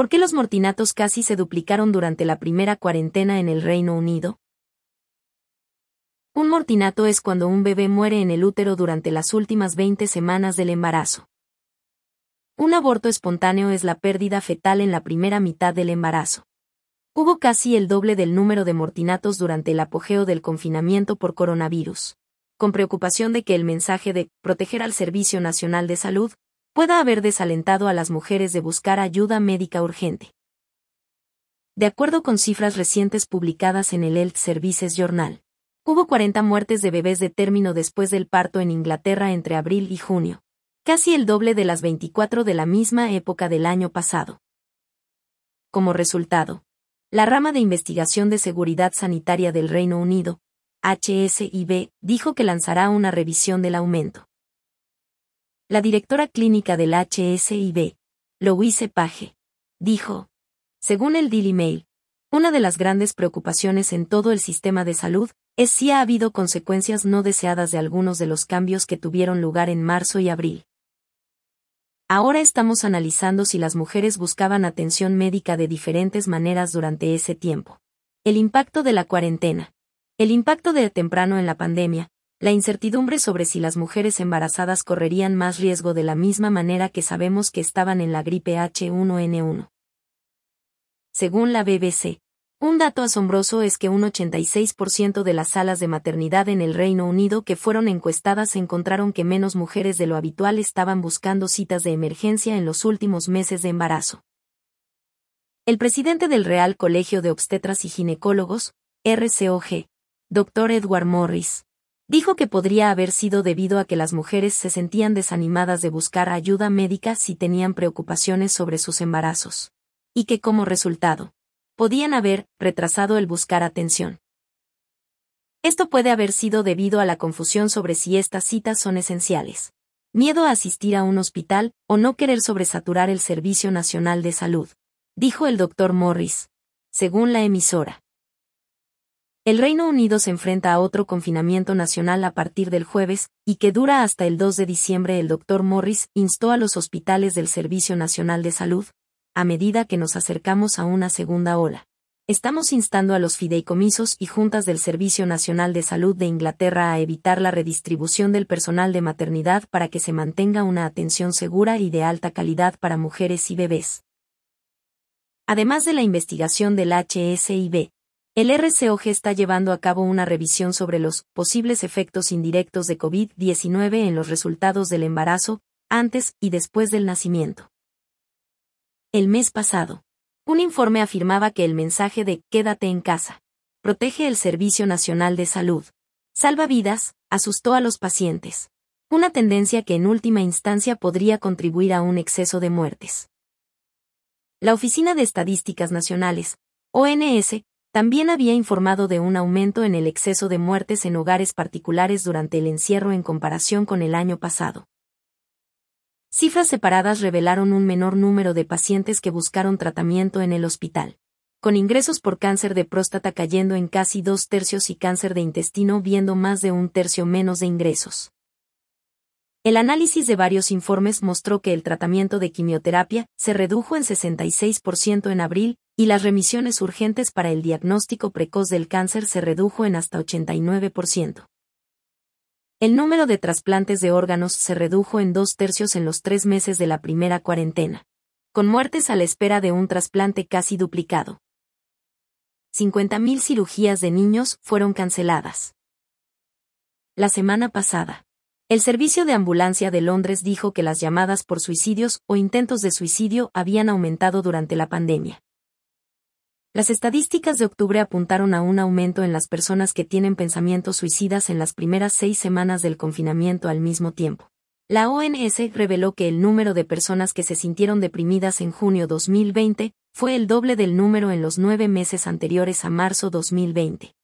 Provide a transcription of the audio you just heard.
¿Por qué los mortinatos casi se duplicaron durante la primera cuarentena en el Reino Unido? Un mortinato es cuando un bebé muere en el útero durante las últimas 20 semanas del embarazo. Un aborto espontáneo es la pérdida fetal en la primera mitad del embarazo. Hubo casi el doble del número de mortinatos durante el apogeo del confinamiento por coronavirus. Con preocupación de que el mensaje de proteger al Servicio Nacional de Salud pueda haber desalentado a las mujeres de buscar ayuda médica urgente. De acuerdo con cifras recientes publicadas en el Health Services Journal, hubo 40 muertes de bebés de término después del parto en Inglaterra entre abril y junio, casi el doble de las 24 de la misma época del año pasado. Como resultado, la rama de investigación de seguridad sanitaria del Reino Unido, HSIB, dijo que lanzará una revisión del aumento. La directora clínica del HSIB, Louise Page, dijo, según el Daily Mail, una de las grandes preocupaciones en todo el sistema de salud es si ha habido consecuencias no deseadas de algunos de los cambios que tuvieron lugar en marzo y abril. Ahora estamos analizando si las mujeres buscaban atención médica de diferentes maneras durante ese tiempo. El impacto de la cuarentena. El impacto de temprano en la pandemia, la incertidumbre sobre si las mujeres embarazadas correrían más riesgo de la misma manera que sabemos que estaban en la gripe H1N1. Según la BBC, un dato asombroso es que un 86% de las salas de maternidad en el Reino Unido que fueron encuestadas encontraron que menos mujeres de lo habitual estaban buscando citas de emergencia en los últimos meses de embarazo. El presidente del Real Colegio de Obstetras y Ginecólogos, RCOG, Dr. Edward Morris, dijo que podría haber sido debido a que las mujeres se sentían desanimadas de buscar ayuda médica si tenían preocupaciones sobre sus embarazos. Y que como resultado, podían haber retrasado el buscar atención. Esto puede haber sido debido a la confusión sobre si estas citas son esenciales. Miedo a asistir a un hospital o no querer sobresaturar el Servicio Nacional de Salud, dijo el doctor Morris, según la emisora. El Reino Unido se enfrenta a otro confinamiento nacional a partir del jueves, y que dura hasta el 2 de diciembre. El doctor Morris instó a los hospitales del Servicio Nacional de Salud, a medida que nos acercamos a una segunda ola. Estamos instando a los fideicomisos y juntas del Servicio Nacional de Salud de Inglaterra a evitar la redistribución del personal de maternidad para que se mantenga una atención segura y de alta calidad para mujeres y bebés. Además de la investigación del HSIB, el RCOG está llevando a cabo una revisión sobre los posibles efectos indirectos de COVID-19 en los resultados del embarazo, antes y después del nacimiento. El mes pasado, un informe afirmaba que el mensaje de Quédate en casa, protege el Servicio Nacional de Salud, salva vidas, asustó a los pacientes. Una tendencia que en última instancia podría contribuir a un exceso de muertes. La Oficina de Estadísticas Nacionales, ONS, también había informado de un aumento en el exceso de muertes en hogares particulares durante el encierro en comparación con el año pasado. Cifras separadas revelaron un menor número de pacientes que buscaron tratamiento en el hospital, con ingresos por cáncer de próstata cayendo en casi dos tercios y cáncer de intestino viendo más de un tercio menos de ingresos. El análisis de varios informes mostró que el tratamiento de quimioterapia se redujo en 66% en abril, y las remisiones urgentes para el diagnóstico precoz del cáncer se redujo en hasta 89%. El número de trasplantes de órganos se redujo en dos tercios en los tres meses de la primera cuarentena, con muertes a la espera de un trasplante casi duplicado. 50.000 cirugías de niños fueron canceladas. La semana pasada, el Servicio de Ambulancia de Londres dijo que las llamadas por suicidios o intentos de suicidio habían aumentado durante la pandemia. Las estadísticas de octubre apuntaron a un aumento en las personas que tienen pensamientos suicidas en las primeras seis semanas del confinamiento al mismo tiempo. La ONS reveló que el número de personas que se sintieron deprimidas en junio 2020 fue el doble del número en los nueve meses anteriores a marzo 2020.